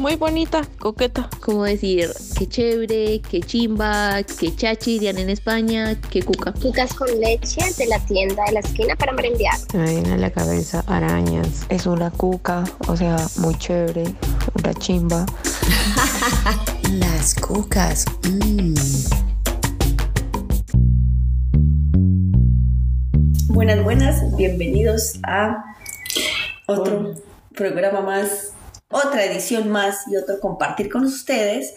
muy bonita, coqueta. Como decir, qué chévere, qué chimba, qué chachi, dirían en España, qué cuca. Cucas con leche de la tienda de la esquina para merendear. Me viene a la cabeza arañas. Es una cuca, o sea, muy chévere, una chimba. Las cucas. mm. Buenas, buenas, bienvenidos a otro programa más, otra edición más y otro compartir con ustedes.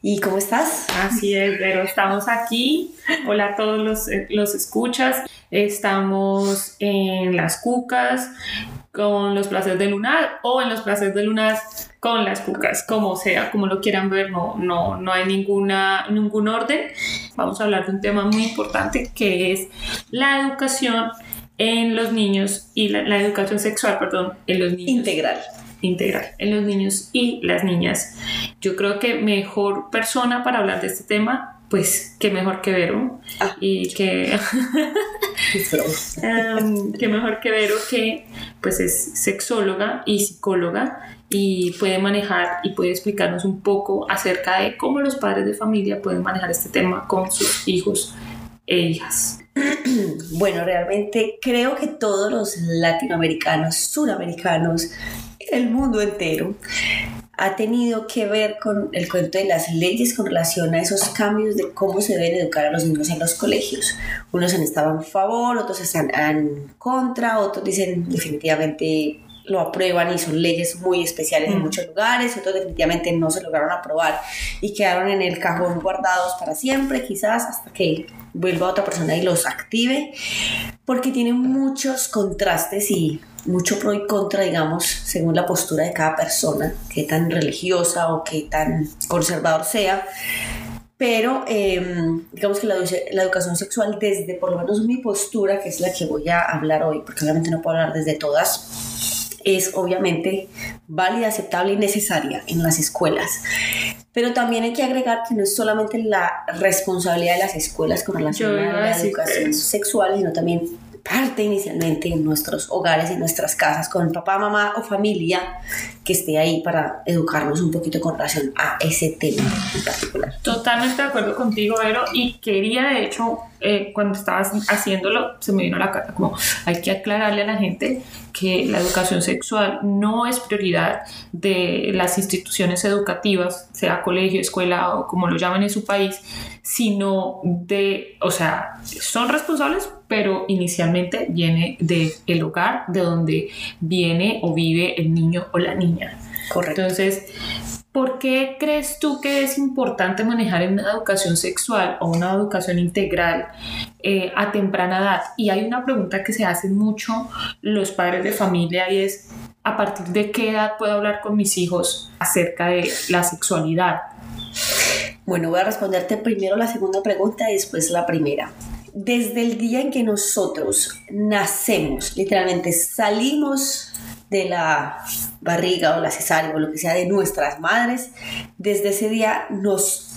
¿Y cómo estás? Así es, pero estamos aquí. Hola a todos los, eh, los escuchas. Estamos en las cucas con los placeres de lunar o en los placeres de lunar con las cucas, como sea, como lo quieran ver, no, no, no hay ninguna, ningún orden. Vamos a hablar de un tema muy importante que es la educación en los niños y la, la educación sexual, perdón, en los niños Integral. Integral en los niños y las niñas. Yo creo que mejor persona para hablar de este tema, pues que mejor que Vero Ah. y que Em, que mejor que Vero que pues es sexóloga y psicóloga y puede manejar y puede explicarnos un poco acerca de cómo los padres de familia pueden manejar este tema con sus hijos e hijas. Bueno, realmente creo que todos los latinoamericanos, suramericanos, el mundo entero, ha tenido que ver con el cuento de las leyes con relación a esos cambios de cómo se deben educar a los niños en los colegios. Unos han estado a favor, otros están en contra, otros dicen definitivamente lo aprueban y son leyes muy especiales en Mm. muchos lugares, otros definitivamente no se lograron aprobar y quedaron en el cajón guardados para siempre, quizás hasta que vuelva otra persona y los active, porque tienen muchos contrastes y mucho pro y contra, digamos, según la postura de cada persona, qué tan religiosa o qué tan conservador sea. Pero eh, digamos que la, edu- la educación sexual desde por lo menos mi postura, que es la que voy a hablar hoy, porque obviamente no puedo hablar desde todas, es obviamente válida, aceptable y necesaria en las escuelas. Pero también hay que agregar que no es solamente la responsabilidad de las escuelas con relación Yo a la educación sexual, sino también parte inicialmente en nuestros hogares y nuestras casas con papá, mamá o familia que esté ahí para educarnos un poquito con relación a ese tema en particular. Totalmente de acuerdo contigo, Vero, y quería, de hecho, eh, cuando estabas haciéndolo, se me vino a la cara como hay que aclararle a la gente que la educación sexual no es prioridad de las instituciones educativas, sea colegio, escuela o como lo llaman en su país, sino de, o sea, son responsables, pero inicialmente viene del hogar de donde viene o vive el niño o la niña. Correcto. Entonces, ¿por qué crees tú que es importante manejar una educación sexual o una educación integral eh, a temprana edad? Y hay una pregunta que se hacen mucho los padres de familia y es, ¿a partir de qué edad puedo hablar con mis hijos acerca de la sexualidad? Bueno, voy a responderte primero la segunda pregunta y después la primera. Desde el día en que nosotros nacemos, literalmente salimos de la barriga o la cesárea o lo que sea de nuestras madres, desde ese día nos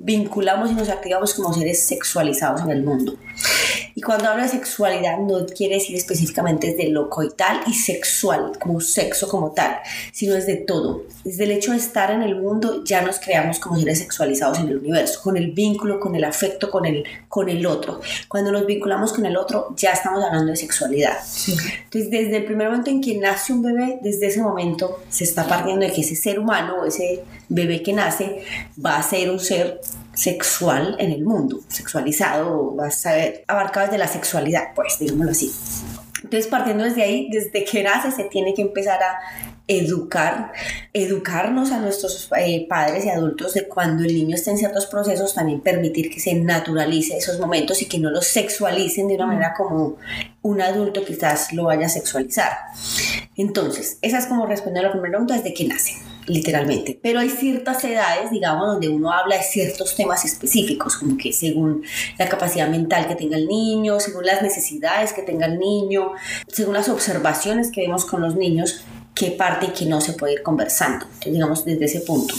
vinculamos y nos activamos como seres sexualizados en el mundo. Y cuando hablo de sexualidad no quiere decir específicamente desde lo coital y sexual, como sexo como tal, sino desde todo. Desde el hecho de estar en el mundo ya nos creamos como seres sexualizados en el universo, con el vínculo, con el afecto, con el, con el otro. Cuando nos vinculamos con el otro ya estamos hablando de sexualidad. Entonces desde el primer momento en que nace un bebé, desde ese momento se está partiendo de que ese ser humano o ese bebé que nace va a ser un ser sexual en el mundo, sexualizado, va a ser abarcado desde la sexualidad, pues, digámoslo así. Entonces, partiendo desde ahí, desde que nace se tiene que empezar a educar, educarnos a nuestros eh, padres y adultos de cuando el niño está en ciertos procesos, también permitir que se naturalice esos momentos y que no los sexualicen de una manera como un adulto quizás lo vaya a sexualizar. Entonces, esa es como responder a la primera pregunta desde que nace, literalmente. Pero hay ciertas edades, digamos, donde uno habla de ciertos temas específicos, como que según la capacidad mental que tenga el niño, según las necesidades que tenga el niño, según las observaciones que vemos con los niños, qué parte y qué no se puede ir conversando. Digamos, desde ese punto.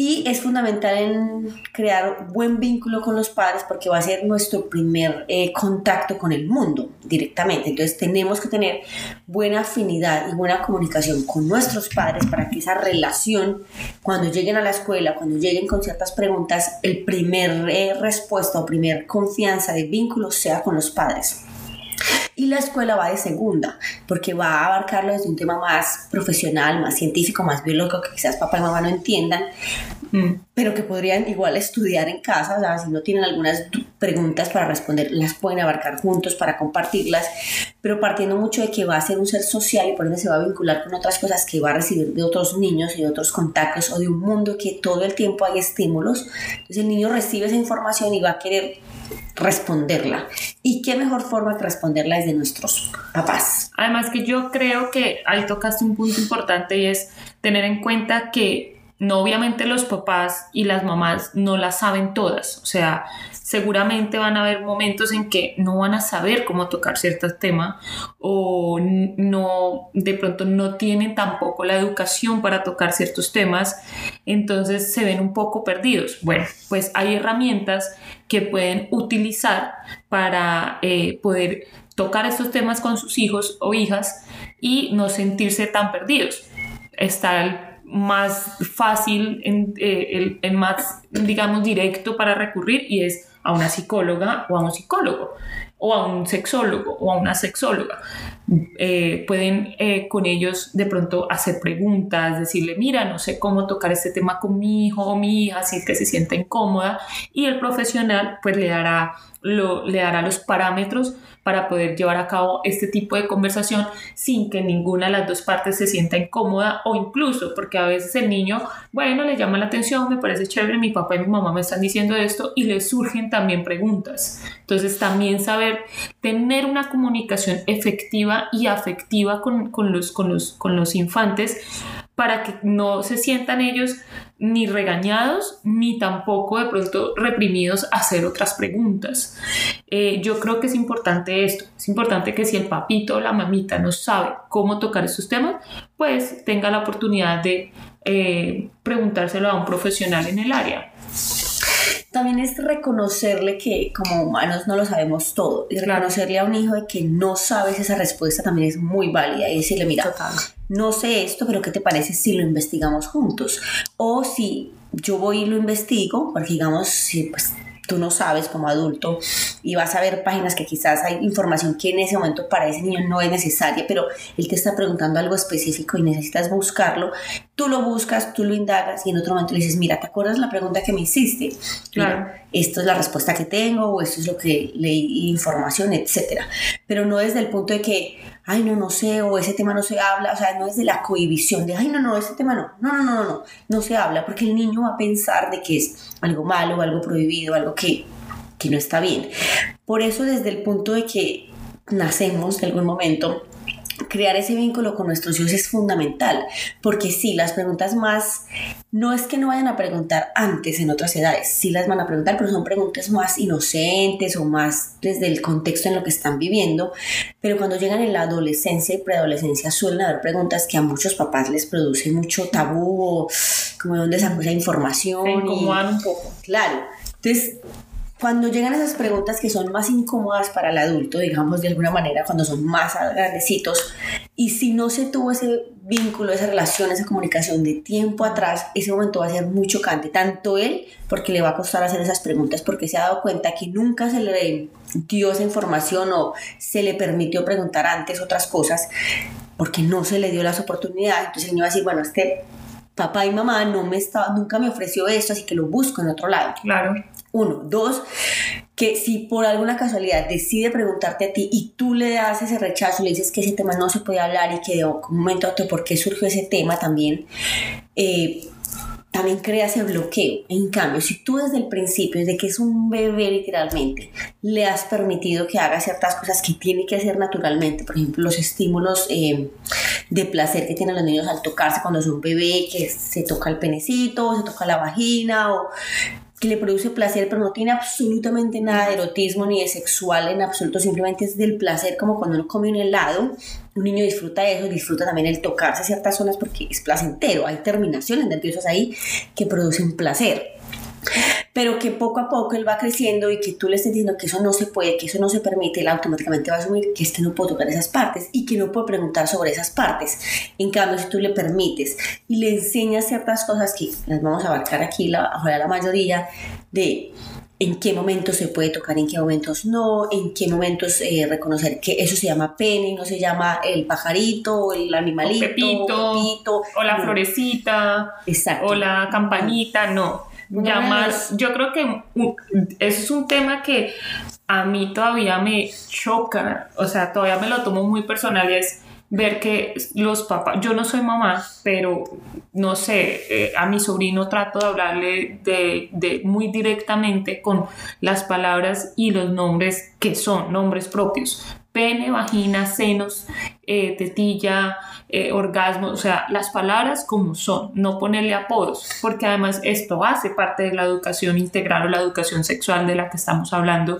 Y es fundamental en crear buen vínculo con los padres porque va a ser nuestro primer eh, contacto con el mundo directamente. Entonces tenemos que tener buena afinidad y buena comunicación con nuestros padres para que esa relación, cuando lleguen a la escuela, cuando lleguen con ciertas preguntas, el primer eh, respuesta o primer confianza de vínculo sea con los padres. Y la escuela va de segunda, porque va a abarcarlo desde un tema más profesional, más científico, más biológico, que quizás papá y mamá no entiendan, mm. pero que podrían igual estudiar en casa, o sea, si no tienen algunas preguntas para responder, las pueden abarcar juntos para compartirlas, pero partiendo mucho de que va a ser un ser social y por ende se va a vincular con otras cosas que va a recibir de otros niños y de otros contactos o de un mundo que todo el tiempo hay estímulos. Entonces el niño recibe esa información y va a querer responderla. ¿Y qué mejor forma que responderla es de nuestros papás? Además que yo creo que ahí tocaste un punto importante y es tener en cuenta que no obviamente los papás y las mamás no las saben todas, o sea, seguramente van a haber momentos en que no van a saber cómo tocar cierto tema o no de pronto no tienen tampoco la educación para tocar ciertos temas, entonces se ven un poco perdidos. Bueno, pues hay herramientas que pueden utilizar para eh, poder tocar estos temas con sus hijos o hijas y no sentirse tan perdidos. Está el más fácil, en, eh, el, el, más, digamos, directo para recurrir y es a una psicóloga o a un psicólogo o a un sexólogo o a una sexóloga. Eh, pueden eh, con ellos de pronto hacer preguntas, decirle, mira, no sé cómo tocar este tema con mi hijo o mi hija, así que se sienta incómoda y el profesional pues le dará, lo, le dará los parámetros para poder llevar a cabo este tipo de conversación sin que ninguna de las dos partes se sienta incómoda o incluso porque a veces el niño, bueno, le llama la atención, me parece chévere, mi papá y mi mamá me están diciendo esto y le surgen también preguntas. Entonces también saber tener una comunicación efectiva y afectiva con, con los, con, los, con los infantes para que no se sientan ellos ni regañados ni tampoco de pronto reprimidos a hacer otras preguntas. Eh, yo creo que es importante esto, es importante que si el papito o la mamita no sabe cómo tocar estos temas, pues tenga la oportunidad de eh, preguntárselo a un profesional en el área también es reconocerle que como humanos no lo sabemos todo y reconocerle a un hijo de que no sabes esa respuesta también es muy válida y decirle, mira, no sé esto, pero ¿qué te parece si lo investigamos juntos? O si yo voy y lo investigo, porque digamos, si pues tú no sabes como adulto y vas a ver páginas que quizás hay información que en ese momento para ese niño no es necesaria, pero él te está preguntando algo específico y necesitas buscarlo, tú lo buscas, tú lo indagas y en otro momento le dices, mira, ¿te acuerdas la pregunta que me hiciste? Claro. Esto es la respuesta que tengo o esto es lo que leí, información, etcétera. Pero no desde el punto de que, ay, no, no sé, o ese tema no se habla, o sea, no es de la cohibición, de, ay, no, no, ese tema no, no, no, no, no, no, no se habla, porque el niño va a pensar de que es algo malo, algo prohibido, algo que, que no está bien. Por eso, desde el punto de que nacemos en algún momento, crear ese vínculo con nuestros hijos es fundamental, porque sí, las preguntas más, no es que no vayan a preguntar antes en otras edades, sí las van a preguntar, pero son preguntas más inocentes o más desde el contexto en lo que están viviendo, pero cuando llegan en la adolescencia y preadolescencia suelen haber preguntas que a muchos papás les produce mucho tabú o como de dónde sacó esa información. Se incomodan un poco. Claro. Entonces, cuando llegan esas preguntas que son más incómodas para el adulto, digamos de alguna manera, cuando son más grandecitos, y si no se tuvo ese vínculo, esa relación, esa comunicación de tiempo atrás, ese momento va a ser muy chocante, tanto él, porque le va a costar hacer esas preguntas, porque se ha dado cuenta que nunca se le dio esa información o se le permitió preguntar antes otras cosas, porque no se le dio las oportunidades. Entonces el niño va a decir, bueno, este papá y mamá no me estaba, nunca me ofreció esto, así que lo busco en otro lado. Claro. Uno. Dos, que si por alguna casualidad decide preguntarte a ti y tú le das ese rechazo, le dices que ese tema no se puede hablar y que de un momento a otro por qué surgió ese tema también, eh, también crea ese bloqueo. En cambio, si tú desde el principio, desde que es un bebé literalmente, le has permitido que haga ciertas cosas que tiene que hacer naturalmente, por ejemplo, los estímulos eh, de placer que tienen los niños al tocarse cuando es un bebé, que se toca el penecito, se toca la vagina o que le produce placer, pero no tiene absolutamente nada de erotismo ni de sexual en absoluto, simplemente es del placer, como cuando uno come un helado. un niño disfruta eso, disfruta también el tocarse ciertas zonas porque es placentero, hay terminaciones nerviosas ahí que producen placer pero que poco a poco él va creciendo y que tú le estés diciendo que eso no se puede, que eso no se permite, él automáticamente va a asumir que este no puede tocar esas partes y que no puede preguntar sobre esas partes. En cambio, si tú le permites y le enseñas ciertas cosas que las vamos a abarcar aquí, la, la mayoría, de en qué momentos se puede tocar, en qué momentos no, en qué momentos eh, reconocer que eso se llama pene, no se llama el pajarito, o el animalito, o, pepito, o la florecita, o la campanita, no llamar, yo creo que eso es un tema que a mí todavía me choca, o sea, todavía me lo tomo muy personal y es ver que los papás, yo no soy mamá, pero no sé, eh, a mi sobrino trato de hablarle de, de, muy directamente con las palabras y los nombres que son, nombres propios. Pene, vagina, senos, eh, tetilla, eh, orgasmo, o sea, las palabras como son, no ponerle apodos, porque además esto hace parte de la educación integral o la educación sexual de la que estamos hablando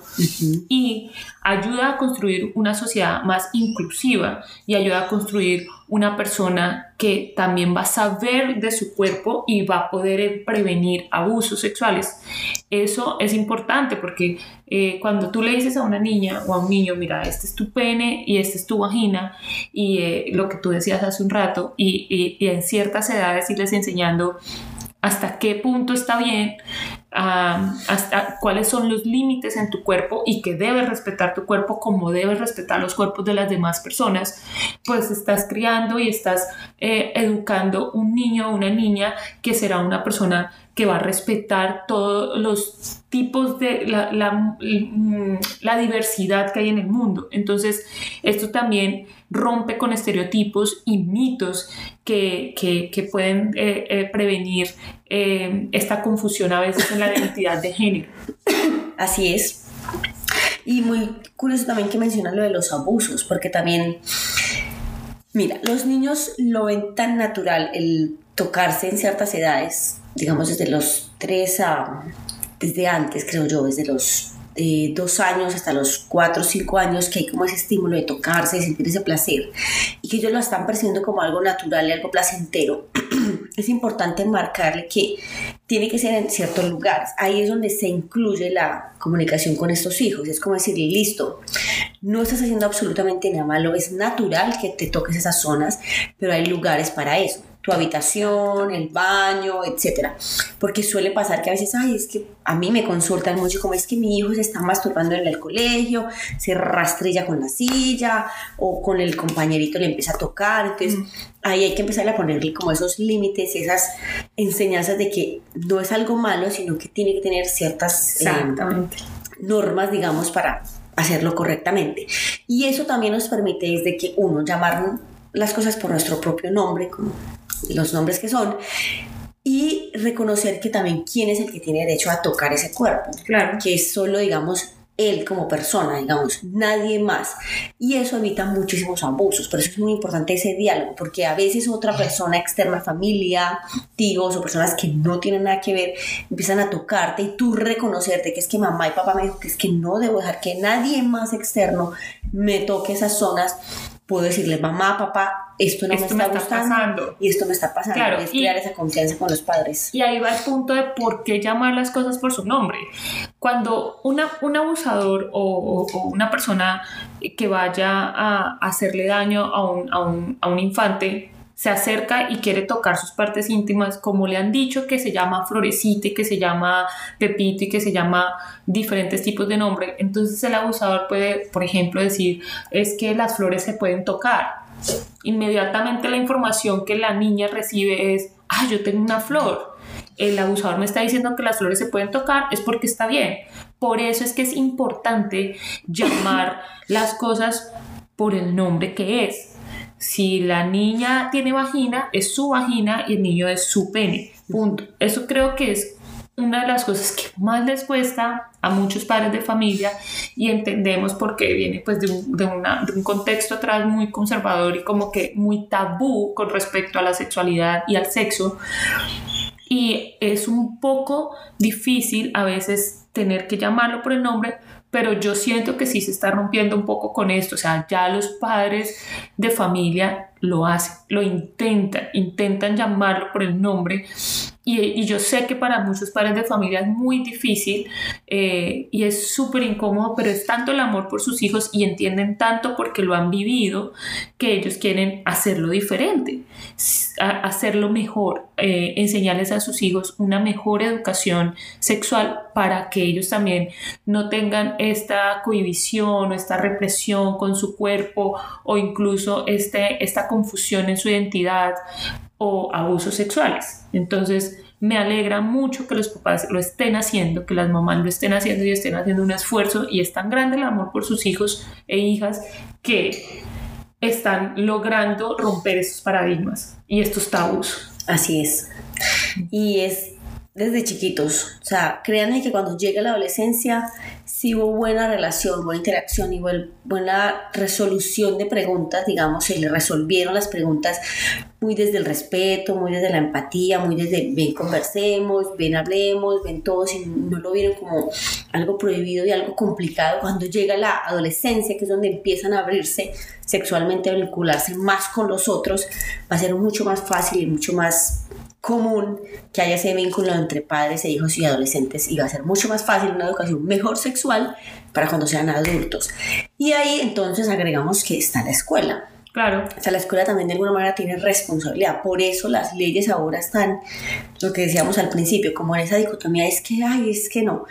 y ayuda a construir una sociedad más inclusiva y ayuda a construir una persona que también va a saber de su cuerpo y va a poder eh, prevenir abusos sexuales. Eso es importante porque eh, cuando tú le dices a una niña o a un niño, mira, este es tu pene y este es tu vagina, y eh, lo que tú decías hace un rato, y, y en ciertas edades irles enseñando hasta qué punto está bien, hasta cuáles son los límites en tu cuerpo y que debes respetar tu cuerpo como debes respetar los cuerpos de las demás personas, pues estás criando y estás eh, educando un niño o una niña que será una persona que va a respetar todos los tipos de la, mm, la, diversidad que hay en el mundo. Entonces, esto también rompe con estereotipos y mitos que, que, pueden eh, eh, prevenir eh, esta confusión a veces en la identidad de género. Así es. Y muy curioso también que mencionan lo de los abusos, porque también, mira, los niños lo ven tan natural el tocarse en ciertas edades digamos, desde los tres a, desde antes, creo yo, desde los eh, dos años hasta los cuatro o cinco años, que hay como ese estímulo de tocarse, de sentir ese placer, y que ellos lo están percibiendo como algo natural y algo placentero, es importante marcarle que tiene que ser en ciertos lugares. Ahí es donde se incluye la comunicación con estos hijos. Es como decirle, listo, no estás haciendo absolutamente nada malo, es natural que te toques esas zonas, pero hay lugares para eso tu habitación, el baño, etcétera. Porque suele pasar que a veces, ay, es que a mí me consultan mucho como es que mi hijo se está masturbando en el colegio, se rastrilla con la silla o con el compañerito le empieza a tocar. Entonces, mm. ahí hay que empezar a ponerle como esos límites, esas enseñanzas de que no es algo malo, sino que tiene que tener ciertas eh, normas, digamos, para hacerlo correctamente. Y eso también nos permite desde que uno llamar las cosas por nuestro propio nombre, como los nombres que son, y reconocer que también quién es el que tiene derecho a tocar ese cuerpo, claro. que es solo, digamos, él como persona, digamos, nadie más. Y eso evita muchísimos abusos, por eso es muy importante ese diálogo, porque a veces otra persona externa, familia, tíos o personas que no tienen nada que ver, empiezan a tocarte y tú reconocerte que es que mamá y papá me dijo que es que no debo dejar que nadie más externo me toque esas zonas puedo decirle, mamá, papá, esto no me está, gustando pasando. y esto me está pasando. Claro, es crear esa confianza con los padres. Y ahí va el punto de por qué llamar las cosas por su nombre. Cuando una, un abusador o, una persona que vaya a hacerle daño a un, a un, a un infante, se acerca y quiere tocar sus partes íntimas, como le han dicho que se llama florecita y que se llama pepito y que se llama diferentes tipos de nombre, entonces el abusador puede, por ejemplo, decir, es que las flores se pueden tocar. Inmediatamente la información que la niña recibe es, ah, yo tengo una flor. El abusador me está diciendo que las flores se pueden tocar, es porque está bien. Por eso es que es importante llamar las cosas por el nombre que es si la niña tiene vagina, es su vagina y el niño es su pene. Punto. Eso creo que es una de las cosas que más les cuesta a muchos padres de familia y entendemos por qué viene pues de un, de un, contexto atrás muy conservador y como que muy tabú con respecto a la sexualidad y al sexo y es un poco difícil a veces tener que llamarlo por el nombre pero yo siento que sí se está rompiendo un poco con esto, o sea, ya los padres de familia lo hacen, lo intentan, intentan llamarlo por el nombre y, yo sé que para muchos padres de familia es muy difícil eh, y es súper incómodo, pero es tanto el amor por sus hijos y entienden tanto porque lo han vivido que ellos quieren hacerlo diferente, hacerlo mejor, eh, enseñarles a sus hijos una mejor educación sexual para que ellos también no tengan esta cohibición o esta represión con su cuerpo o incluso este, esta confusión en su identidad o abusos sexuales. Entonces, me alegra mucho que los papás lo estén haciendo, que las mamás lo estén haciendo y estén haciendo un esfuerzo y es tan grande el amor por sus hijos e hijas que están logrando romper estos paradigmas y estos tabús. Así es. Y es desde chiquitos. O sea, créanme que cuando llegue la adolescencia, si hubo buena relación, buena interacción y buena resolución de preguntas, digamos, se le resolvieron las preguntas muy desde el respeto, muy desde la empatía, muy desde ven, conversemos, ven, hablemos, ven todos y no lo vieron como algo prohibido y algo complicado. Cuando llega la adolescencia, que es donde empiezan a abrirse sexualmente, a vincularse más con los otros, va a ser mucho más fácil y mucho más común que haya ese vínculo entre padres e hijos y adolescentes y va a ser mucho más fácil una educación mejor sexual para cuando sean adultos. Y ahí entonces agregamos que está la escuela. Claro. O sea, la escuela también de alguna manera tiene responsabilidad. Por eso las leyes ahora están, lo que decíamos al principio, como en esa dicotomía, es que, ay, es que no.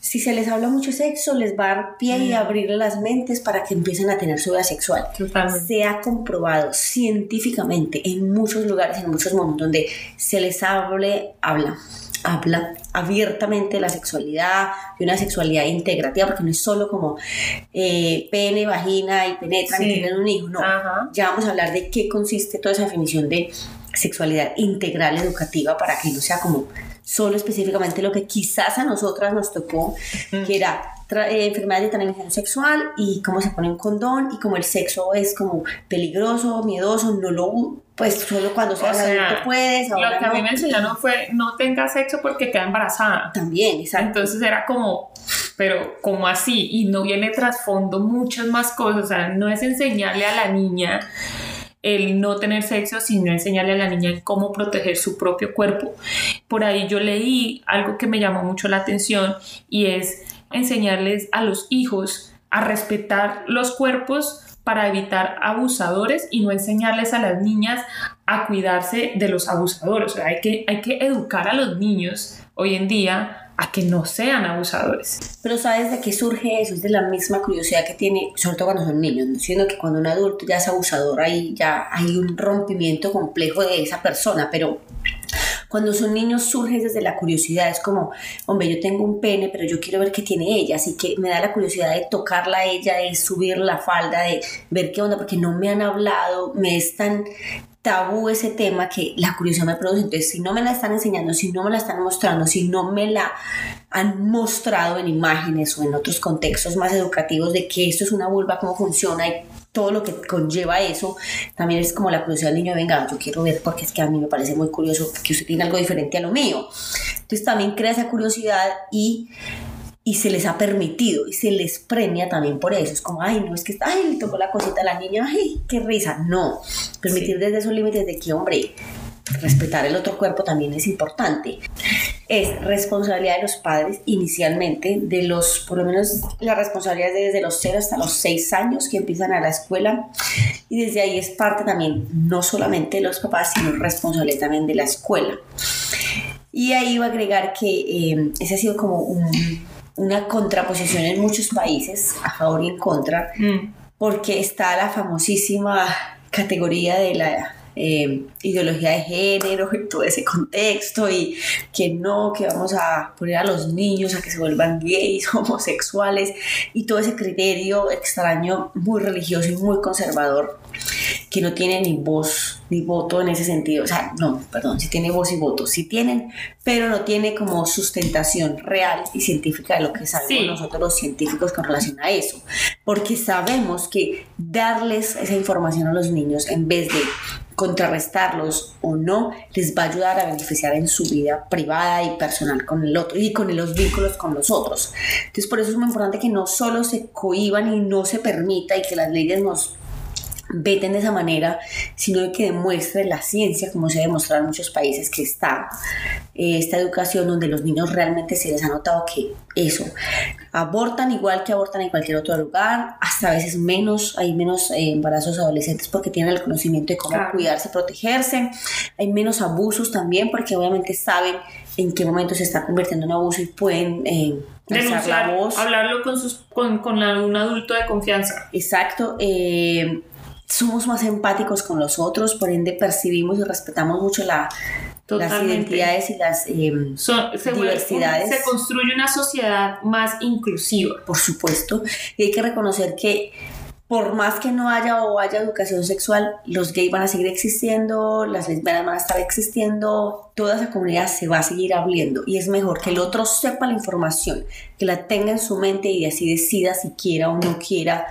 Si se les habla mucho sexo, les va a dar pie y mm. abrirle las mentes para que empiecen a tener su vida sexual. Totalmente. Se ha comprobado científicamente en muchos lugares, en muchos momentos donde se les hable, habla habla abiertamente de la sexualidad, de una sexualidad integrativa, porque no es solo como eh, pene, vagina y penetran y tienen un hijo, no. Ya vamos a hablar de qué consiste toda esa definición de sexualidad integral educativa para que no sea como solo específicamente lo que quizás a nosotras nos tocó, que era eh, enfermedades de transmisión sexual y cómo se pone un condón y cómo el sexo es como peligroso, miedoso, no lo pues solo cuando seas adulto puedes. lo que a mí me enseñaron fue no tenga sexo porque queda embarazada. También, exacto. Entonces era como, pero como así, y no viene trasfondo muchas más cosas, o sea, no es enseñarle a la niña el no tener sexo, sino enseñarle a la niña cómo proteger su propio cuerpo. Por ahí yo leí algo que me llamó mucho la atención y es enseñarles a los hijos a respetar los cuerpos para evitar abusadores y no enseñarles a las niñas a cuidarse de los abusadores. Hay que, hay que educar a los niños hoy en día a que no sean abusadores. Pero ¿sabes de qué surge eso? Es de la misma curiosidad que tiene, sobre todo cuando son niños, ¿no? que cuando un adulto ya es abusador, ahí ya hay un rompimiento complejo de esa persona, pero cuando son niños surge desde la curiosidad, es como, hombre, yo tengo un pene, pero yo quiero ver qué tiene ella, así que me da la curiosidad de tocarla a ella, de subir la falda, de ver qué onda, porque no me han hablado, me es tan tabú ese tema que la curiosidad me produce. Entonces, si no me la están enseñando, si no me la están mostrando, si no me la han mostrado en imágenes o en otros contextos más educativos de que esto es una vulva, cómo funciona y todo lo que conlleva eso, también es como la curiosidad del niño, venga, yo quiero ver porque es que a mí me parece muy curioso que usted tiene algo diferente a lo mío. Entonces también crea esa curiosidad y y se les ha permitido y se les premia también por eso. Es como, ay, no es que, ay, le tocó la cosita a la niña, ay, qué risa. No, permitir desde esos límites de que, hombre, respetar el otro cuerpo también es importante. Es responsabilidad de los padres inicialmente, de los, por lo menos la responsabilidad es desde los 0 hasta los 6 años que empiezan a la escuela y desde ahí es parte también, no solamente de los papás, sino responsabilidad también de la escuela. Y ahí va a agregar que eh, ese ha sido como una contraposición en muchos países, a favor y en contra, mm. porque está la famosísima categoría de la eh, ideología de género y todo ese contexto y que no, que vamos a poner a los niños a que se vuelvan gays, homosexuales y todo ese criterio extraño, muy religioso y muy conservador que no tiene ni voz ni voto en ese sentido. O sea, no, perdón, sí tiene voz y voto, sí tienen, pero no tiene como sustentación real y científica de lo que sabemos nosotros los científicos con relación a eso. Porque sabemos que darles esa información a los niños en vez de contrarrestarlos o no, les va a ayudar a beneficiar en su vida privada y personal con el otro y con los vínculos con los otros. Entonces, por eso es muy importante que no solo se cohiban y no se permita y que las leyes nos veten de esa manera, sino que demuestre la ciencia, como se ha demostrado en muchos países, que está eh, esta educación donde los niños realmente se les ha notado que eso, abortan igual que abortan en cualquier otro lugar, hasta a veces menos, hay menos eh, embarazos adolescentes porque tienen el conocimiento de cómo cuidarse, protegerse, hay menos abusos también porque obviamente saben en qué momento se está convirtiendo en abuso y pueden... Eh, Denunciar, hablarlo con, sus, con, con un adulto de confianza. Exacto. Eh, somos más empáticos con los otros, por ende percibimos y respetamos mucho la, las identidades y las eh, se diversidades. se construye una sociedad más inclusiva. Por supuesto, y hay que reconocer que por más que no haya o haya educación sexual, los gays van a seguir existiendo, las lesbianas van a estar existiendo, toda esa comunidad se va a seguir abriendo y es mejor que el otro sepa la información, que la tenga en su mente y así decida si quiera o no quiera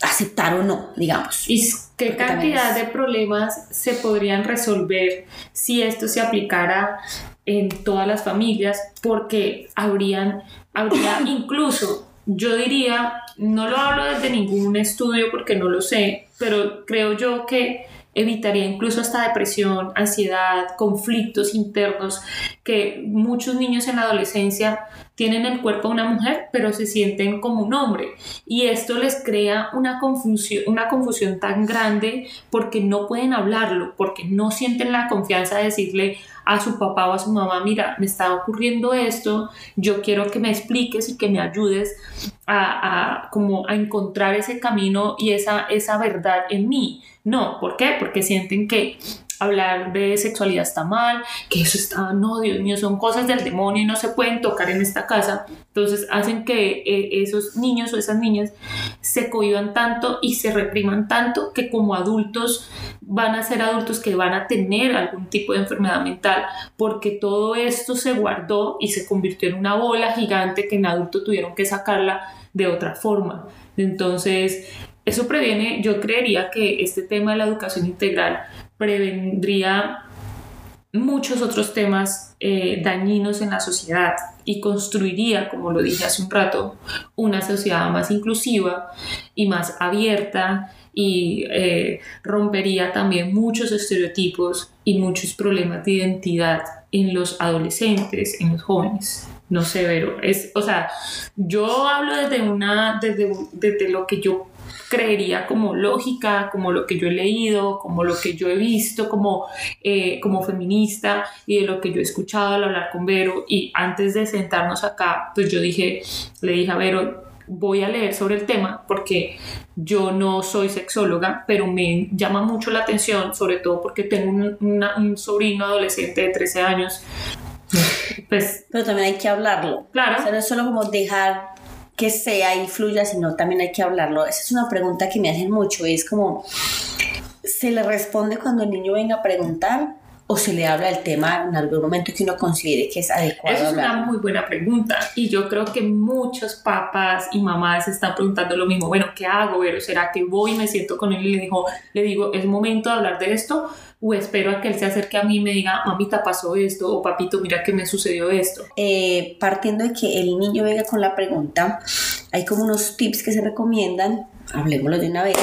aceptar o no, digamos. ¿Y qué cantidad de problemas se podrían resolver si esto se aplicara en todas las familias? Porque habrían, habría incluso, yo diría, no lo hablo desde ningún estudio porque no lo sé, pero creo yo que evitaría incluso hasta depresión, ansiedad, conflictos internos que muchos niños en la adolescencia tienen el cuerpo de una mujer, pero se sienten como un hombre. Y esto les crea una confusión, una confusión tan grande porque no pueden hablarlo, porque no sienten la confianza de decirle a su papá o a su mamá, mira, me está ocurriendo esto, yo quiero que me expliques y que me ayudes a, como a encontrar ese camino y esa, esa verdad en mí. No, ¿por qué? Porque sienten que hablar de sexualidad está mal, que eso está, no, Dios mío, son cosas del demonio y no se pueden tocar en esta casa. Entonces hacen que eh, esos niños o esas niñas se cohiban tanto y se repriman tanto que como adultos van a ser adultos que van a tener algún tipo de enfermedad mental porque todo esto se guardó y se convirtió en una bola gigante que en adulto tuvieron que sacarla de otra forma. Entonces, eso previene, yo creería que este tema de la educación integral prevendría muchos otros temas eh, dañinos en la sociedad y construiría, como lo dije hace un rato, una sociedad más inclusiva y más abierta y eh, rompería también muchos estereotipos y muchos problemas de identidad en los adolescentes, en los jóvenes. No sé, pero es, o sea, yo hablo desde una, desde, desde lo que yo creería como lógica, como lo que yo he leído, como lo que yo he visto como, eh, como feminista y de lo que yo he escuchado al hablar con Vero. Y antes de sentarnos acá, pues yo dije, le dije a Vero, voy a leer sobre el tema porque yo no soy sexóloga, pero me llama mucho la atención, sobre todo porque tengo un, un sobrino adolescente de 13 años. Pues, pero también hay que hablarlo. Claro. O sea, no es solo como dejar que sea y fluya, sino también hay que hablarlo. Esa es una pregunta que me hacen mucho, es como, ¿se le responde cuando el niño venga a preguntar? O se le habla del tema en algún momento que uno considere que es adecuado. Esa es una muy buena pregunta y yo creo que muchos papás y mamás están preguntando lo mismo. Bueno, ¿qué hago? Pero ¿será que voy y me siento con él y le digo, le digo, es momento de hablar de esto? O espero a que él se acerque a mí y me diga, mamita, pasó esto, o papito, mira que me sucedió esto. Eh, partiendo de que el niño venga con la pregunta, hay como unos tips que se recomiendan, hablemoslo de una vez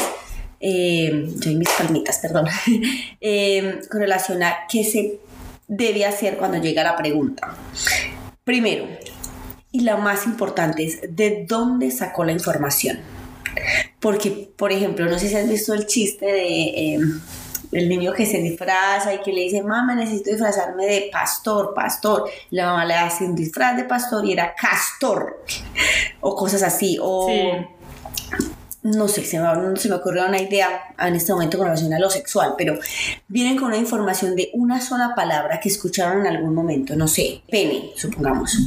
eh, yo y mis palmitas, perdón, eh, con relación a qué se debe hacer cuando llega la pregunta. Primero, y la más importante es de dónde sacó la información. Porque, por ejemplo, no sé si has visto el chiste de em, el niño que se disfraza y que le dice, mamá, necesito disfrazarme de pastor, pastor. La mamá le hace un disfraz de pastor y era castor. o cosas así. O no sé, se me, se me ocurrió una idea en este momento con relación a lo sexual, pero vienen con una información de una sola palabra que escucharon en algún momento, no sé, pene, supongamos.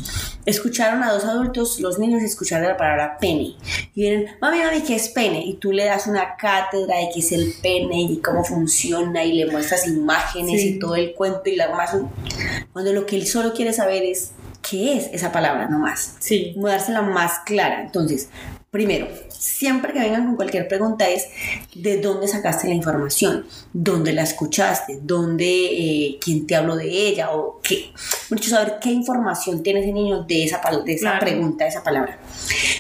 Escucharon a dos adultos, los niños escucharon la palabra pene. Y vienen, mami, mami, ¿qué es pene? Y tú le das una cátedra de qué es el pene y cómo funciona y le muestras imágenes y todo el cuento y la más... Cuando lo que él solo quiere saber es qué es esa palabra nomás. Sí. Dársela más clara. Entonces, Primero, siempre que vengan con cualquier pregunta es de dónde sacaste la información, dónde la escuchaste, dónde, eh, quién te habló de ella o qué. Mucho saber qué información tiene ese niño de esa, de esa Claro. pregunta, de esa palabra.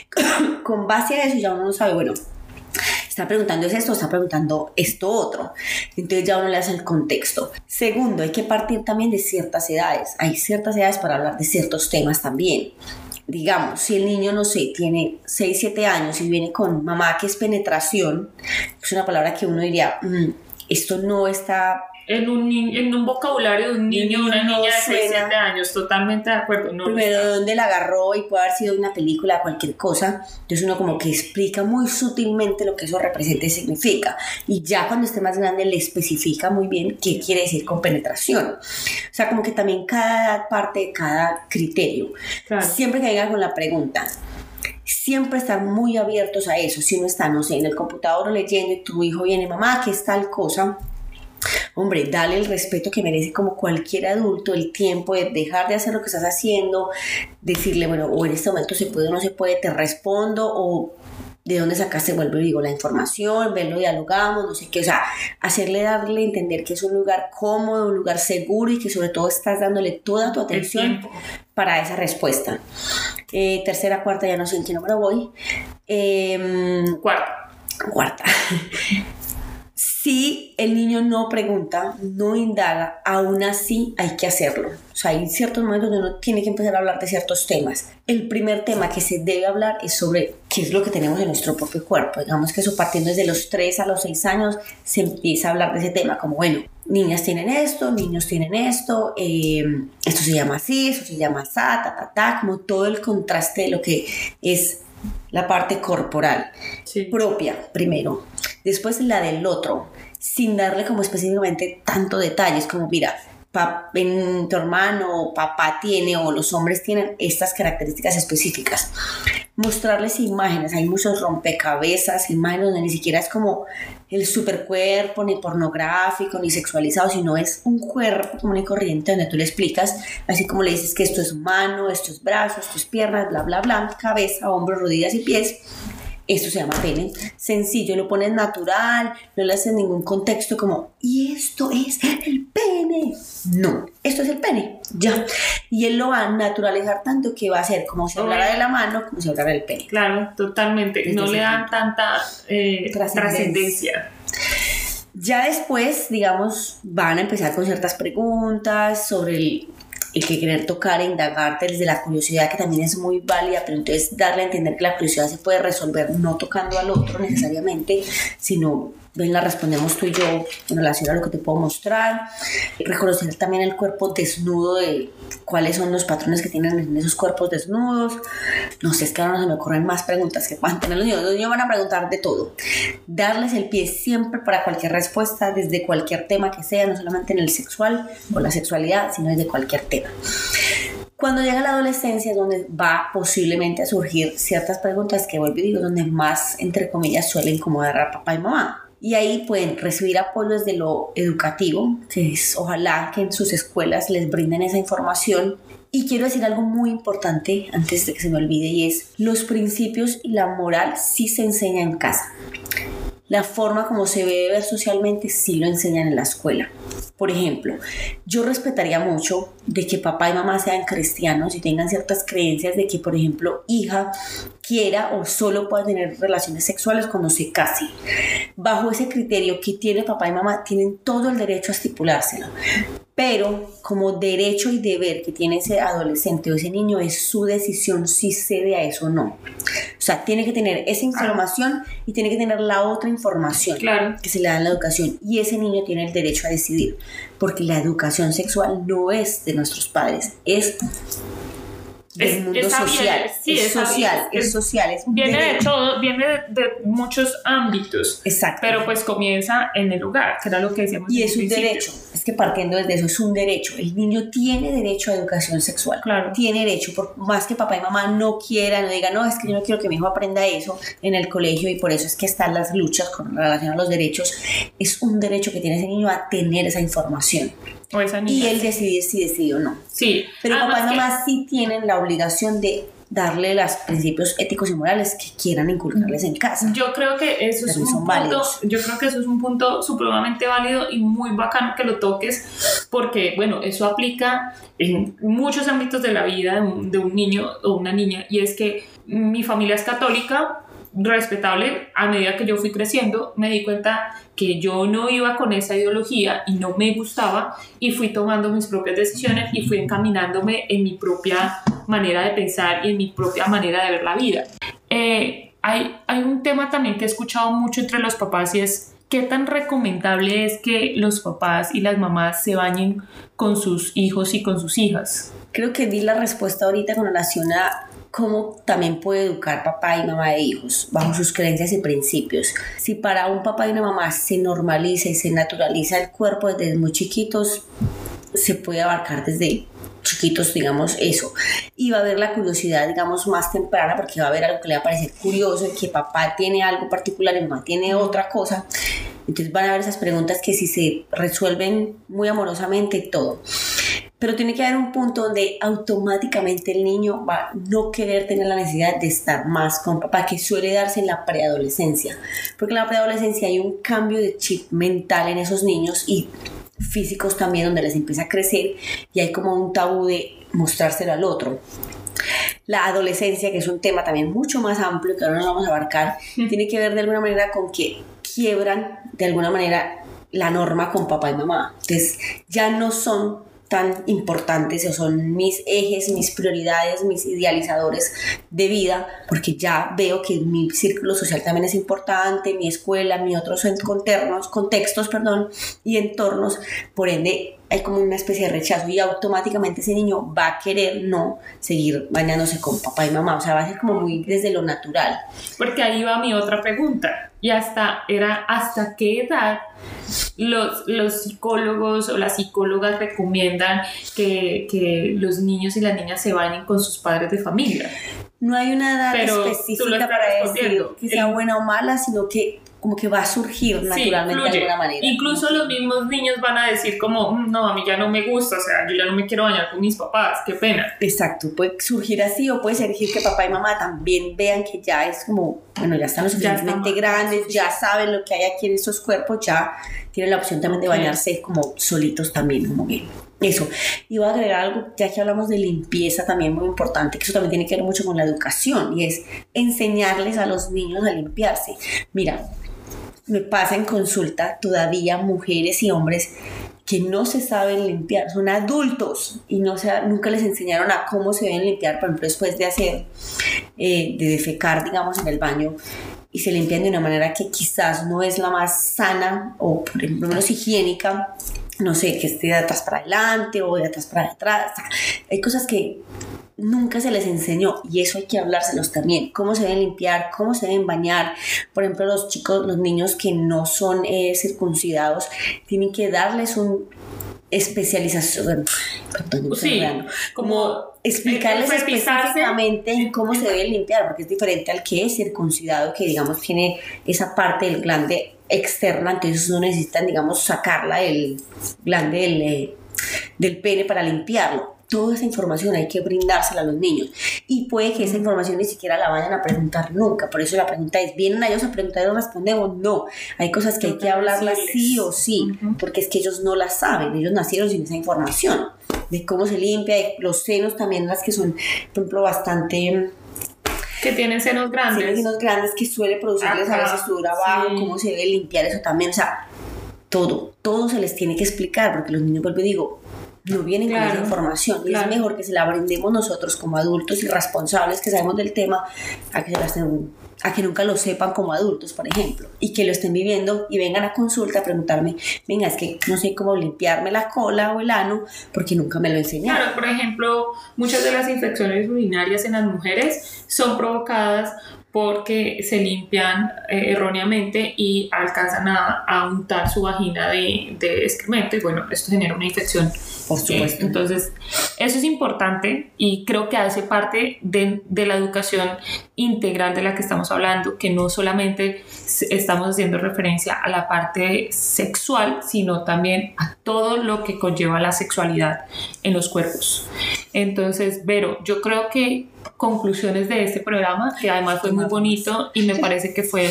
con base a eso ya uno sabe, bueno, está preguntando es esto, está preguntando esto otro. Entonces ya uno le hace el contexto. Segundo, hay que partir también de ciertas edades. Hay ciertas edades para hablar de ciertos temas también. Digamos, si el niño, no sé, tiene 6, 7 años y viene con mamá que es penetración, es una palabra que uno diría, "Mm, esto no está En un, en un vocabulario de un niño o una No niña de 6, suena. 7 años, totalmente de acuerdo. No, primero de dónde la agarró y puede haber sido una película, cualquier cosa. Entonces uno como que explica muy sutilmente lo que eso representa y significa. Y ya cuando esté más grande le especifica muy bien qué quiere decir con penetración. O sea, como que también cada parte de cada criterio. Claro. Siempre que venga con la pregunta, siempre estar muy abiertos a eso. Si uno está, no sé, en el computador leyendo y tu hijo viene, mamá, ¿qué es tal cosa? Hombre, dale el respeto que merece como cualquier adulto, el tiempo de dejar de hacer lo que estás haciendo, decirle, bueno, o en este momento se puede o no se puede, te respondo, o de dónde sacaste, vuelvo y digo, la información, verlo, dialogamos, no sé qué, o sea, hacerle, darle entender que es un lugar cómodo, un lugar seguro y que sobre todo estás dándole toda tu atención para esa respuesta. Eh, tercera, cuarta, ya no sé en qué número voy. Em, Cuarto. Cuarta. Si el niño no pregunta, no indaga, aún así hay que hacerlo. O sea, hay ciertos momentos donde uno tiene que empezar a hablar de ciertos temas. El primer tema que se debe hablar es sobre qué es lo que tenemos en nuestro propio cuerpo. Digamos que eso partiendo desde los 3 a los 6 años se empieza a hablar de ese tema, como bueno, niñas tienen esto, niños tienen esto, eh, esto se llama así, esto se llama así, ta, ta, ta, como todo el contraste de lo que es la parte corporal Sí. propia primero, después la del otro, sin darle como específicamente tanto detalles como mira, pa- tu hermano o papá tiene o los hombres tienen estas características específicas. Mostrarles imágenes, hay muchos rompecabezas, imágenes donde ni siquiera es como el supercuerpo, ni pornográfico, ni sexualizado, sino es un cuerpo común y corriente donde tú le explicas, así como le dices que esto es mano, esto es brazo, esto es piernas, bla, bla, bla, cabeza, hombros, rodillas y pies. Esto se llama pene. Sencillo, lo pones natural, no le haces ningún contexto como, y esto es el pene. No, esto es el pene, ya. Y él lo va a naturalizar tanto que va a ser como si hablara de la mano, como si hablara del pene. Claro, totalmente. Desde No le dan punto. tanta eh, trascendencia. Ya después, digamos, van a empezar con ciertas preguntas sobre el, el que querer tocar e indagarte desde la curiosidad, que también es muy válida, pero entonces darle a entender que la curiosidad se puede resolver no tocando al otro necesariamente, sino ven, la respondemos tú y yo en relación a lo que te puedo mostrar. Reconocer también el cuerpo desnudo de cuáles son los patrones que tienen en esos cuerpos desnudos. No sé, es que ahora no se me ocurren más preguntas que puedan tener los niños. Los niños van a preguntar de todo. Darles el pie siempre para cualquier respuesta, desde cualquier tema que sea, no solamente en el sexual o la sexualidad, sino desde cualquier tema. Cuando llega la adolescencia es donde va posiblemente a surgir ciertas preguntas que vuelvo y digo, donde más, entre comillas, suelen incomodar a papá y mamá. Y ahí pueden recibir apoyo desde lo educativo, que es ojalá que en sus escuelas les brinden esa información. Y quiero decir algo muy importante antes de que se me olvide y es los principios y la moral sí se enseña en casa. La forma como se debe ver socialmente sí lo enseñan en la escuela. Por ejemplo, yo respetaría mucho de que papá y mamá sean cristianos y tengan ciertas creencias de que, por ejemplo, hija quiera o solo pueda tener relaciones sexuales cuando se case. Bajo ese criterio que tiene papá y mamá, tienen todo el derecho a estipulárselo. Pero como derecho y deber que tiene ese adolescente o ese niño es su decisión si cede a eso o no. O sea, tiene que tener esa información y tiene que tener la otra información Claro. que se le da en la educación y ese niño tiene el derecho a decidir porque la educación sexual no es de nuestros padres es del Es- mundo social sí, es, social es- es, social es Viene de todo, viene de, de muchos ámbitos. exacto Pero pues comienza en el lugar, que era lo que decíamos. y es un principio. derecho es que partiendo desde eso es un derecho el niño tiene derecho a educación sexual Claro. tiene derecho por más que papá y mamá no quieran no digan no es que yo no quiero que mi hijo aprenda eso en el colegio y por eso es que están las luchas con relación a los derechos es un derecho que tiene ese niño a tener esa información O esa y niña. él decidir si decide o no Sí. Pero Además papá y que- mamá sí tienen la obligación de darle los principios éticos y morales que quieran inculcarles en casa. Yo creo que eso es un punto, válidos. yo creo que eso es un punto supremamente válido y muy bacano que lo toques porque bueno, eso aplica en muchos ámbitos de la vida de un, de un niño o una niña y es que mi familia es católica respetable, a medida que yo fui creciendo, me di cuenta que yo no iba con esa ideología y no me gustaba y fui tomando mis propias decisiones y fui encaminándome en mi propia manera de pensar y en mi propia manera de ver la vida. Eh, hay, hay un tema también que he escuchado mucho entre los papás y es qué tan recomendable es que los papás y las mamás se bañen con sus hijos y con sus hijas. Creo que di la respuesta ahorita con relación a cómo también puede educar papá y mamá de hijos bajo sus creencias y principios. Si para un papá y una mamá se normaliza y se naturaliza el cuerpo desde muy chiquitos, se puede abarcar desde chiquitos, digamos, eso. Y va a haber la curiosidad, digamos, más temprana, porque va a haber algo que le va a parecer curioso, que papá tiene algo particular y mamá tiene otra cosa. Entonces van a haber esas preguntas que si se resuelven muy amorosamente todo. Pero tiene que haber un punto donde automáticamente el niño va a no querer tener la necesidad de estar más con papá, que suele darse en la preadolescencia. Porque en la preadolescencia hay un cambio de chip mental en esos niños y físicos también, donde les empieza a crecer y hay como un tabú de mostrárselo al otro. La adolescencia, que es un tema también mucho más amplio, que ahora no vamos a abarcar, tiene que ver de alguna manera con que quiebran de alguna manera la norma con papá y mamá. Entonces ya no son tan importantes o son mis ejes, mis prioridades, mis idealizadores de vida, porque ya veo que mi círculo social también es importante, mi escuela, mi otros contextos, perdón, y entornos, por ende hay como una especie de rechazo y automáticamente ese niño va a querer no seguir bañándose con papá y mamá, o sea, va a ser como muy desde lo natural. Porque ahí va mi otra pregunta. Y hasta era hasta qué edad los, los psicólogos o las psicólogas recomiendan que, que los niños y las niñas se bañen con sus padres de familia. No hay una edad Pero específica para decir que sea buena o mala, sino que como que va a surgir Sí, naturalmente de fluye. alguna manera. Incluso los mismos niños van a decir como, "Mm, no, a mí ya no me gusta, o sea, yo ya no me quiero bañar con mis papás, qué pena. Exacto, puede surgir así o puede surgir que papá y mamá también vean que ya es como, bueno, ya están lo Ya suficientemente están- grandes, ya saben lo que hay aquí en estos cuerpos, ya tienen la opción también de bañarse como solitos también, como bien. Eso. Y voy a agregar algo, ya que hablamos de limpieza también muy importante, que eso también tiene que ver mucho con la educación, y es enseñarles a los niños a limpiarse. Mira, me pasa en consulta todavía mujeres y hombres que no se saben limpiar, son adultos y no se, nunca les enseñaron a cómo se deben limpiar, por ejemplo, después de hacer, eh, de defecar, digamos, en el baño, y se limpian de una manera que quizás no es la más sana o por ejemplo menos higiénica, no sé, que esté de atrás para adelante o de atrás para atrás. Hay cosas que nunca se les enseñó y eso hay que hablárselos también, cómo se deben limpiar, cómo se deben bañar. Por ejemplo, los chicos, los niños que no son eh, circuncidados, tienen que darles un especialización, perdón, Sí, como explicarles enfatizarse. específicamente en cómo se debe limpiar, porque es diferente al que es circuncidado, que digamos tiene esa parte del glande externa, entonces no necesitan, digamos, sacarla del glande del, eh, del pene para limpiarlo. Toda esa información hay que brindársela a los niños. Y puede que esa información ni siquiera la vayan a preguntar nunca. Por eso la pregunta es, ¿vienen a ellos a preguntar y respondemos? No. Hay cosas que hay que hablarlas sí o sí, porque es que ellos no las saben. Ellos nacieron sin esa información de cómo se limpia, de los senos también, las que son, por ejemplo, bastante Que tienen senos tienen grandes. senos grandes que suele producirles a veces sudor abajo, sí. cómo se debe limpiar eso también, o sea, todo, todo se les tiene que explicar, porque los niños, vuelvo y digo, no vienen con Claro, esa información, y es mejor que se la brindemos nosotros como adultos y responsables que sabemos del tema, a que, se la estén- a que nunca lo sepan como adultos, por ejemplo, y que lo estén viviendo y vengan a consulta a preguntarme, venga, es que no sé cómo limpiarme la cola o el ano, porque nunca me lo enseñaron. Claro, por ejemplo, muchas de las infecciones urinarias en las mujeres son provocadas porque se limpian eh, erróneamente y alcanzan a, a untar su vagina de, de excremento y bueno, esto genera una infección. Por supuesto. Eh, entonces, eso es importante y creo que hace parte de, de la educación integral de la que estamos hablando, que no solamente estamos haciendo referencia a la parte sexual, sino también a todo lo que conlleva la sexualidad en los cuerpos. Entonces, Vero, yo creo que conclusiones de este programa, que además fue muy bonito y me parece que fue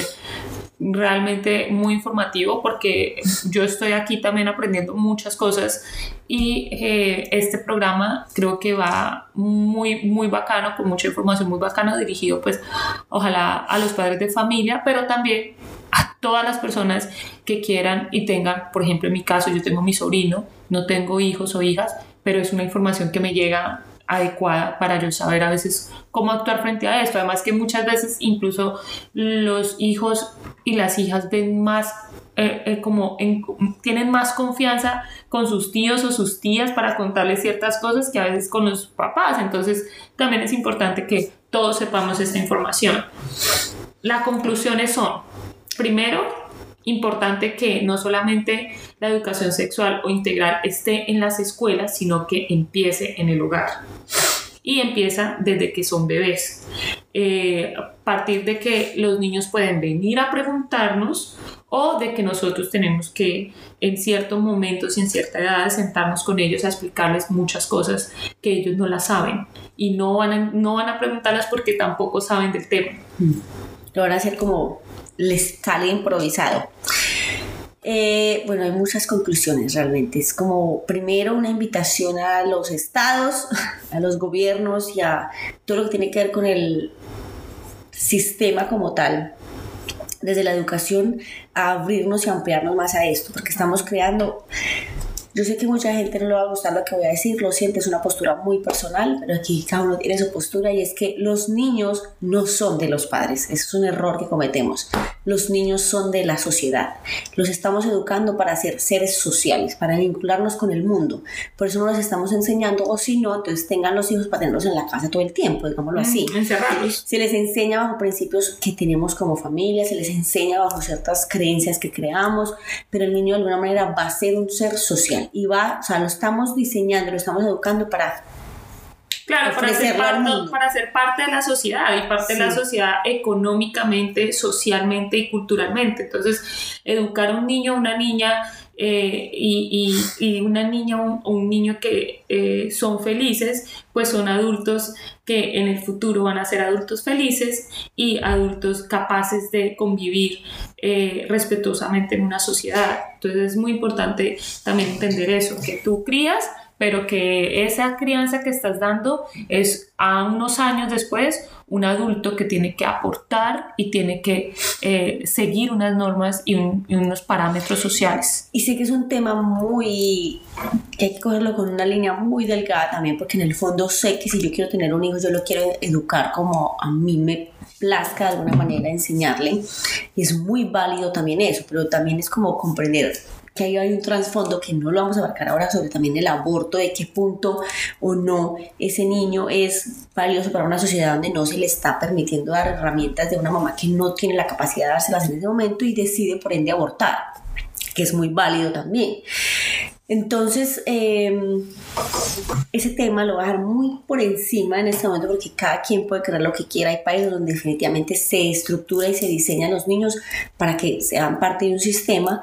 realmente muy informativo porque yo estoy aquí también aprendiendo muchas cosas y eh, este programa creo que va muy muy bacano con mucha información muy bacana dirigido pues ojalá a los padres de familia pero también a todas las personas que quieran y tengan por ejemplo en mi caso yo tengo mi sobrino no tengo hijos o hijas pero es una información que me llega adecuada para yo saber a veces cómo actuar frente a esto. Además que muchas veces incluso los hijos y las hijas ven más, eh, eh, tienen más confianza con sus tíos o sus tías para contarles ciertas cosas que a veces con los papás. Entonces también es importante que todos sepamos esta información. Las conclusiones son, primero, importante que no solamente la educación sexual o integral esté en las escuelas, sino que empiece en el hogar. Y empieza desde que son bebés. Eh, a partir de que los niños pueden venir a preguntarnos o de que nosotros tenemos que en ciertos momentos y en cierta edad sentarnos con ellos a explicarles muchas cosas que ellos no las saben y no van a, no van a preguntarlas porque tampoco saben del tema. Lo van a hacer como les sale improvisado. Eh, bueno, hay muchas conclusiones realmente. Es como primero una invitación a los estados, a los gobiernos y a todo lo que tiene que ver con el sistema como tal, desde la educación, a abrirnos y ampliarnos más a esto, porque estamos creando yo sé que mucha gente no le va a gustar lo que voy a decir, lo siento, es una postura muy personal, pero aquí cada uno tiene su postura y es que los niños no son de los padres, eso es un error que cometemos. Los niños son de la sociedad, los estamos educando para ser seres sociales, para vincularnos con el mundo, por eso no los estamos enseñando, o si no, entonces tengan los hijos para tenerlos en la casa todo el tiempo, digámoslo así. Encerrarlos. Se les enseña bajo principios que tenemos como familia, se les enseña bajo ciertas creencias que creamos, pero el niño de alguna manera va a ser un ser social y va, o sea, lo estamos diseñando, lo estamos educando para Claro, para ser, parte, para ser, parte, de la sociedad y parte de la sociedad económicamente, socialmente y culturalmente. Entonces, educar a un niño una niña eh, y, y, una niña o un, niño que eh, son felices, pues son adultos que en el futuro van a ser adultos felices y adultos capaces de convivir eh, respetuosamente en una sociedad. Entonces es muy importante también entender eso, que tú crías pero que esa crianza que estás dando es a unos años después un adulto que tiene que aportar y tiene que eh, seguir unas normas y, unos parámetros sociales. Y sé que es un tema muy que hay que cogerlo con una línea muy delgada también, porque en el fondo sé que si yo quiero tener un hijo, yo lo quiero educar como a mí me plazca de alguna manera enseñarle. Y es muy válido también eso, pero también es como comprender que ahí hay un trasfondo que no lo vamos a abarcar ahora sobre también el aborto, de qué punto o no ese niño es valioso para una sociedad donde no se le está permitiendo dar herramientas de una mamá que no tiene la capacidad de dárselas en ese momento y decide por ende abortar, que es muy válido también. Entonces, em, ese tema lo voy a dejar muy por encima en este momento porque cada quien puede crear lo que quiera. Hay países donde definitivamente se estructura y se diseñan los niños para que sean parte de un sistema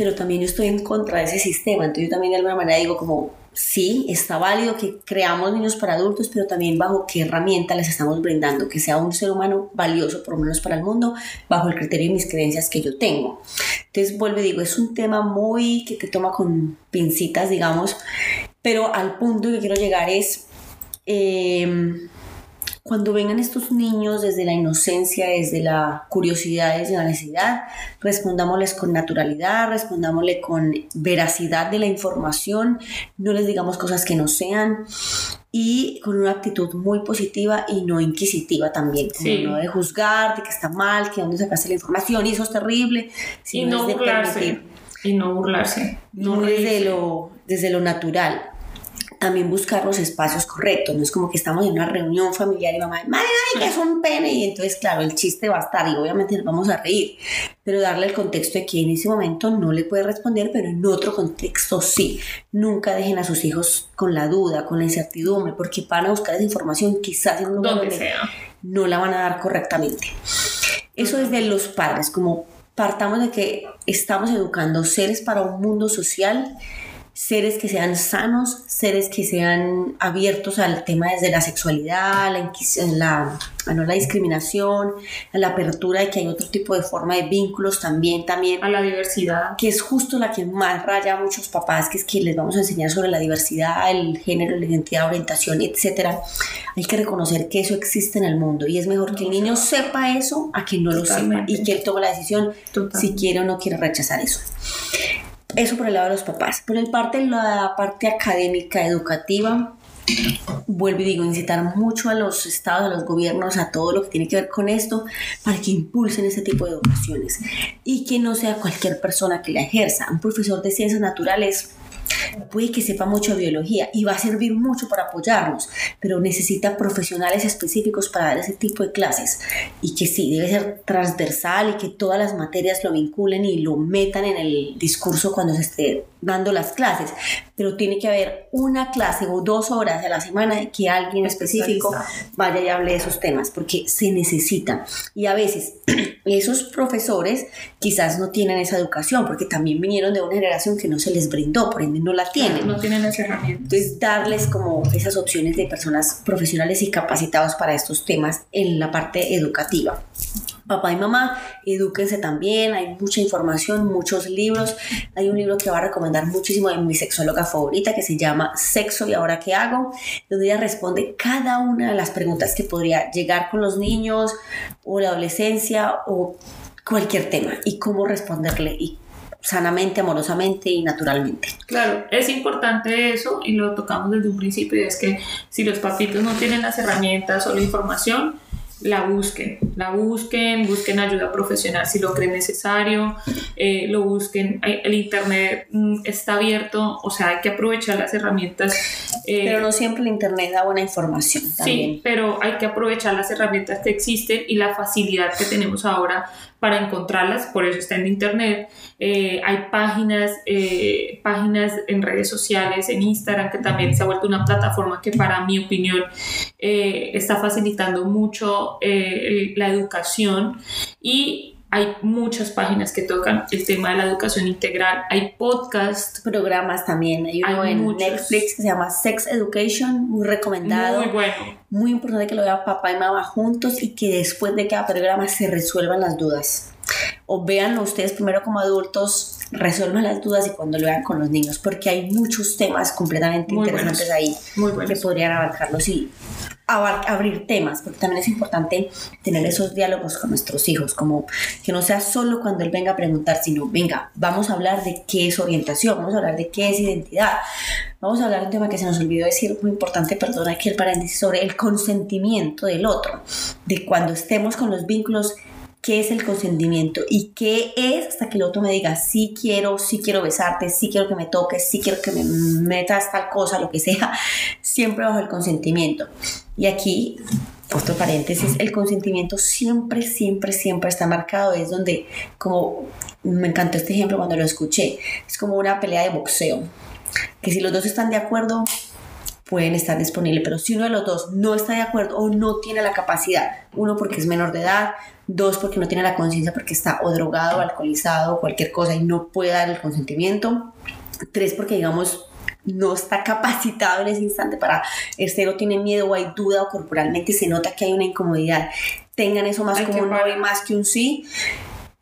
pero también estoy en contra de ese sistema. Entonces yo también de alguna manera digo como, sí, está válido que creamos niños para adultos, pero también bajo qué herramienta les estamos brindando, que sea un ser humano valioso por lo menos para el mundo, bajo el criterio y mis creencias que yo tengo. Entonces vuelvo y digo, es un tema muy que te toma con pincitas, digamos, pero al punto que quiero llegar es... Eh, cuando vengan estos niños desde la inocencia, desde la curiosidad, desde la necesidad, respondámosles con naturalidad, respondámosle con veracidad de la información, no les digamos cosas que no sean y con una actitud muy positiva y no inquisitiva también, no de juzgar, de que está mal, que dónde sacaste la información y eso es terrible, sino y no de burlarse. Y no burlarse. No desde lo, desde lo natural también buscar los espacios correctos. No es como que estamos en una reunión familiar y mamá, ¡ay, que es un pene! Y entonces, claro, el chiste va a estar y obviamente nos vamos a reír. Pero darle el contexto de que en ese momento no le puede responder, pero en otro contexto sí. Nunca dejen a sus hijos con la duda, con la incertidumbre, porque van a buscar esa información quizás en un lugar donde sea. no la van a dar correctamente. Eso es de los padres, como partamos de que estamos educando seres para un mundo social seres que sean sanos, seres que sean abiertos al tema desde la sexualidad, la, la, ah, no, la discriminación, a la apertura de que hay otro tipo de forma de vínculos también, también A la diversidad. que es justo la que más raya a muchos papás, que es que les vamos a enseñar sobre la diversidad, el género, la identidad, orientación, etcétera. Hay que reconocer que eso existe en el mundo y es mejor que el niño sepa eso a que no lo sepa y que él tome la decisión si quiere o no quiere rechazar eso. Eso por el lado de los papás. Por el parte, la parte académica, educativa, vuelvo y digo, incitar mucho a los estados, a los gobiernos, a todo lo que tiene que ver con esto, para que impulsen ese tipo de educaciones y que no sea cualquier persona que la ejerza. Un profesor de ciencias naturales puede que sepa mucho de biología y va a servir mucho para apoyarnos, pero necesita profesionales específicos para dar ese tipo de clases. Y que sí, debe ser transversal y que todas las materias lo vinculen y lo metan en el discurso cuando se esté dando las clases, pero tiene que haber una clase o dos horas a la semana que alguien específico vaya y hable de esos temas, porque se necesita. Y a veces esos profesores quizás no tienen esa educación, porque también vinieron de una generación que no se les brindó, por ende no la tienen. No tienen las herramientas. Entonces, darles como esas opciones de personas profesionales y capacitados para estos temas en la parte educativa. Papá y mamá, edúquense también, hay mucha información, muchos libros. Hay un libro que va a recomendar muchísimo de mi sexóloga favorita que se llama Sexo y ahora qué hago, donde ella responde cada una de las preguntas que podría llegar con los niños o la adolescencia o cualquier tema y cómo responderle y sanamente, amorosamente y naturalmente. Claro, es importante eso y lo tocamos desde un principio es que si los papitos no tienen las herramientas o la información, la busquen, la busquen, busquen ayuda profesional si lo creen necesario, eh, lo busquen, Hay- el internet mm, está abierto, o sea, hay que aprovechar las herramientas. eh, Pero no siempre el internet da buena información también. Sí, pero hay que aprovechar las herramientas que existen y la facilidad que tenemos ahora para encontrarlas, por eso está en internet. Eh, hay páginas, eh, páginas en redes sociales, en Instagram, que también se ha vuelto una plataforma que para mi opinión eh, está facilitando mucho eh, la educación y hay muchas páginas que tocan el tema de la educación integral. Hay podcasts programas también. Hay uno Hay en muchos. Netflix que se llama Sex Education, muy recomendado. muy bueno. Muy importante que lo vean papá y mamá juntos y que después de cada programa se resuelvan las dudas. O véanlo ustedes primero como adultos, resuelvan las dudas y cuando lo vean con los niños, porque hay muchos temas completamente Muy interesantes buenos. ahí Muy que buenos. podrían abarcarlos y abar- abrir temas, porque también es importante tener esos diálogos con nuestros hijos, como que no sea solo cuando él venga a preguntar, sino venga, vamos a hablar de qué es orientación, vamos a hablar de qué es identidad, vamos a hablar de un tema que se nos olvidó decir, muy importante, perdona aquí el paréntesis, sobre el consentimiento del otro, de cuando estemos con los vínculos qué es el consentimiento y qué es hasta que el otro me diga sí quiero, sí quiero besarte, sí quiero que me toques, sí quiero que me metas tal cosa, lo que sea, siempre bajo el consentimiento. Y aquí, otro paréntesis, el consentimiento siempre, siempre, siempre está marcado, es donde, como me encantó este ejemplo cuando lo escuché, es como una pelea de boxeo, que si los dos están de acuerdo, pueden estar disponibles, pero si uno de los dos no está de acuerdo o no tiene la capacidad, uno porque es menor de edad, dos porque no tiene la conciencia porque está o drogado, o alcoholizado, o cualquier cosa y no puede dar el consentimiento, tres porque digamos no está capacitado en ese instante para este o tiene miedo o hay duda o corporalmente se nota que hay una incomodidad, tengan eso más como un no y más que un sí,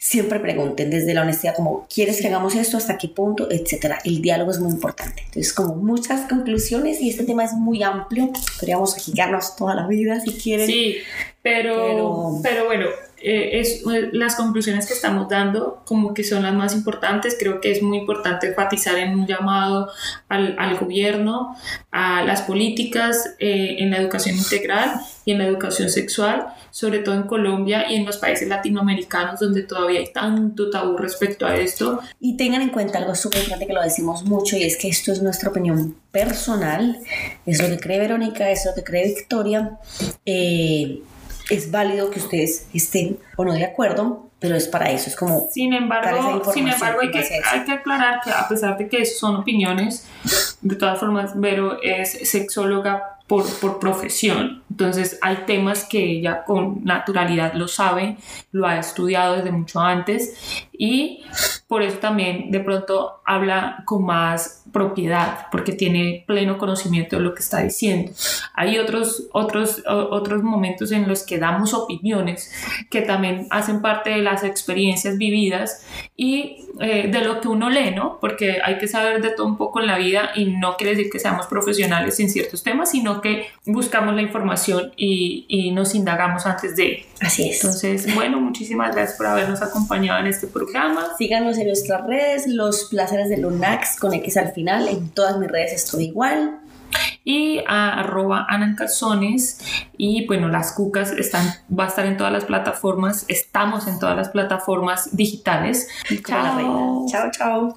siempre pregunten desde la honestidad como ¿quieres que hagamos esto? ¿hasta qué punto? etcétera, el diálogo es muy importante entonces como muchas conclusiones y este tema es muy amplio podríamos agitarnos toda la vida si quieren Sí, pero, Pero- pero, bueno, eh, es, eh, las conclusiones que estamos dando como que son las más importantes. Creo que es muy importante enfatizar en un llamado al, al gobierno, a las políticas eh, en la educación integral y en la educación sexual, sobre todo en Colombia y en los países latinoamericanos donde todavía hay tanto tabú respecto a esto. Y tengan en cuenta algo súper importante que lo decimos mucho y es que esto es nuestra opinión personal, es lo que cree Verónica, es lo que cree Victoria. Es válido que ustedes estén o no de acuerdo, pero es para eso, es como Sin embargo, sin embargo hay, que, hay que aclarar que a pesar de que son opiniones, de todas formas, Vero es sexóloga por, por, profesión. Entonces hay temas que ella con naturalidad lo sabe, lo ha estudiado desde mucho antes y por eso también de pronto habla con más propiedad, porque tiene pleno conocimiento de lo que está diciendo. Hay otros, otros, otros momentos en los que damos opiniones que también hacen parte de las experiencias vividas y eh, de lo que uno lee, ¿no? Porque hay que saber de todo un poco en la vida y no quiere decir que seamos profesionales en ciertos temas, sino que buscamos la información y, y nos indagamos antes de. Así es. Entonces, bueno, muchísimas gracias por habernos acompañado en este programa. Síganos en nuestras redes, Los Placeres de Lunax con X al final. En todas mis redes estoy igual. Y a arroba Calzones. Y bueno las cucas están va a estar en todas las plataformas. Estamos en todas las plataformas digitales. Chao. Chao chao